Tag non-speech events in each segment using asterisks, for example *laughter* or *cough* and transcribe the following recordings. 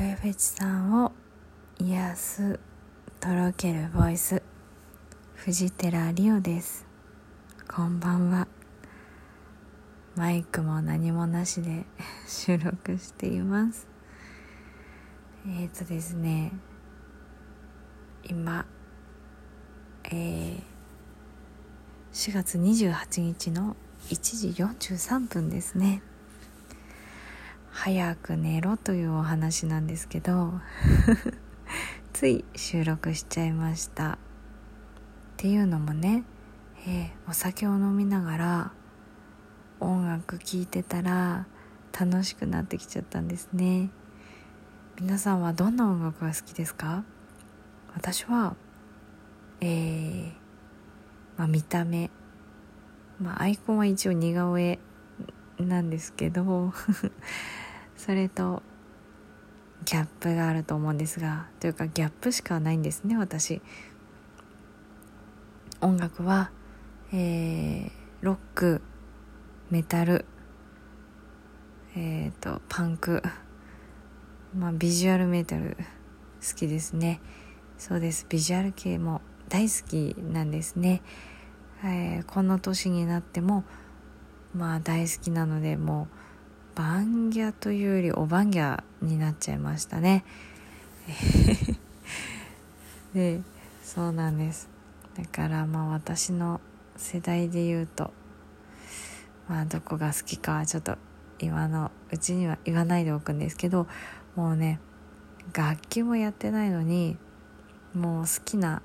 声フェチさんを癒すとろけるボイス藤寺リオです。こんばんは。マイクも何もなしで *laughs* 収録しています。えっ、ー、とですね今えー、4月28日の1時43分ですね。早く寝ろというお話なんですけど *laughs* つい収録しちゃいました。っていうのもね、えー、お酒を飲みながら音楽聴いてたら楽しくなってきちゃったんですね。皆さんはどんな音楽が好きですか？私はえー、まあ、見た目。まあアイコンは一応似顔絵なんですけどそれとギャップがあると思うんですがというかギャップしかないんですね私。音楽は、えー、ロックメタルえっ、ー、とパンクまあビジュアルメタル好きですね。そうです。ビジュアル系も大好きなんですね、えー、この年になってもまあ大好きなのでもうバンギャというよりおばんギャになっちゃいましたね。*laughs* でそうなんです。だからまあ私の世代で言うとまあどこが好きかはちょっと今のうちには言わないでおくんですけどもうね楽器もやってないのにもう好きな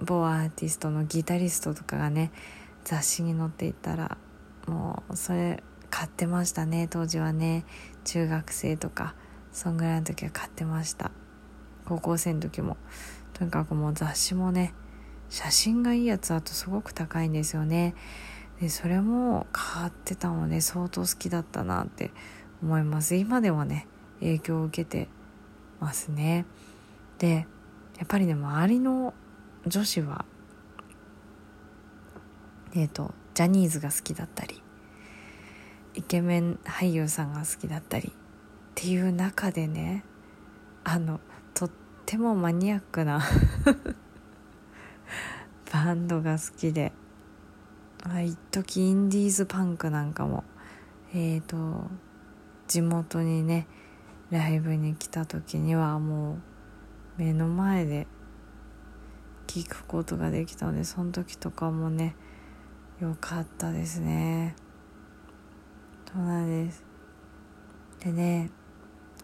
某アーティストのギタリストとかがね雑誌に載っていたらもうそれ買ってましたね当時はね。中学生とかそんぐらいの時は買ってました。高校生の時も。とにかくもう雑誌もね写真がいいやつだとすごく高いんですよね。でそれも買ってたので相当好きだったなって思います。今でもね影響を受けてますね。でやっぱりね周りの女子はえっ、ー、とジャニーズが好きだったりイケメン俳優さんが好きだったりっていう中でねあのとってもマニアックな *laughs* バンドが好きで一時インディーズパンクなんかもえっ、ー、と地元にねライブに来た時にはもう目の前で聞くことができたのでその時とかもね良かったですね。そうなんです。でね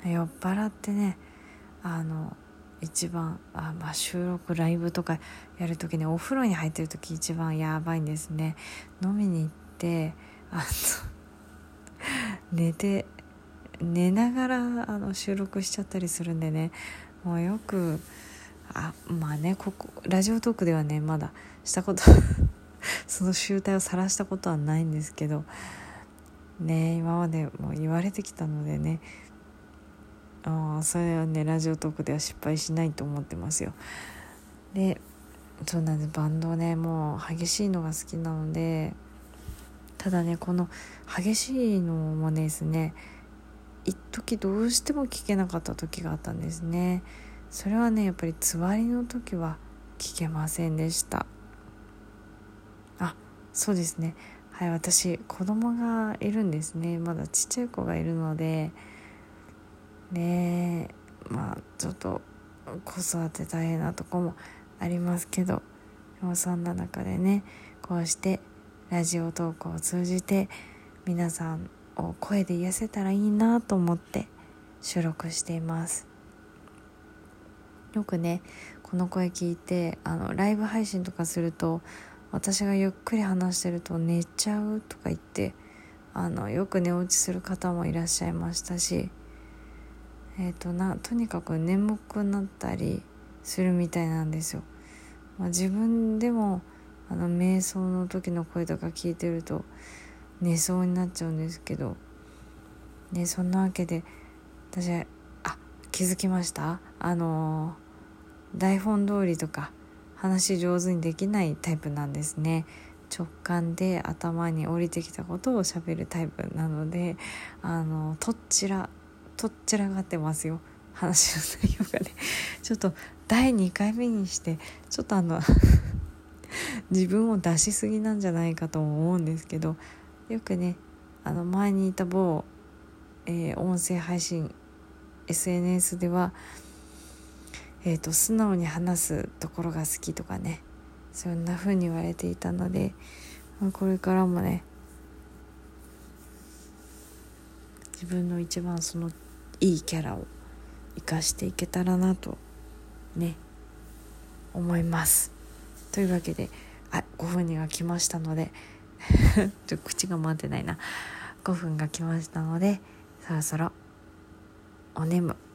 酔っ払ってねあの一番あ、まあ、収録ライブとかやる時ねお風呂に入ってる時一番やばいんですね。飲みに行ってあの寝て寝ながらあの収録しちゃったりするんでね。もうよくあまあねここラジオトークではねまだしたこと *laughs* その集体を晒したことはないんですけどね今までも言われてきたのでね。あそれはねラジオトークでは失敗しないと思ってますよ。でそうなんです。バンドねもう激しいのが好きなのでただねこの激しいのもですね一時どうしても聞けなかった時があったんですね。それはねやっぱりつわりの時は聞けませんでした。あそうですね。はい私子供がいるんですね。まだちっちゃい子がいるので。ねまあちょっと子育て大変なとこもありますけど。でもそんな中でねこうしてラジオ投稿を通じて皆さんを声で癒せたらいいなと思って収録しています。よくねこの声聞いてあのライブ配信とかすると私がゆっくり話してると寝ちゃうとか言ってあのよく寝落ちする方もいらっしゃいましたし、えーと、なとにかく眠くなったりするみたいなんですよ。まあ、自分でもあの瞑想の時の声とか聞いてると寝そうになっちゃうんですけど、ね、そんなわけで私あ気づきました？あの台本通りとか話上手にできないタイプなんですね。直感で頭に降りてきたことをしゃべるタイプなのであのとっちらとっちらがってますよ。話の内容がね。ちょっと第2回目にしてちょっとあの *laughs* 自分を出しすぎなんじゃないかと思うんですけどよくねあの前にいた某、えー、音声配信 SNS では、えーと、素直に話すところが好きとかね。そんな風に言われていたのでまこれからもね自分の一番そのいいキャラを生かしていけたらなとね思います。というわけであ5分には来ましたので *laughs* ちょっと口が回ってないな。5分が来ましたのでそろそろお眠。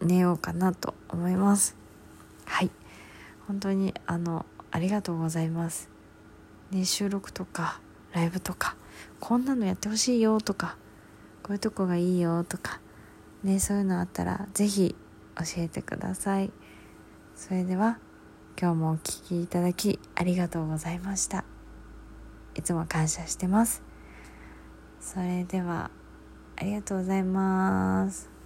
寝ようかなと思います。はい。本当にあのありがとうございます。ね収録とかライブとかこんなのやってほしいよとかこういうとこがいいよとかねそういうのあったら是非教えてください。それでは今日もお聴きいただきありがとうございました。いつも感謝してます。それではありがとうございます。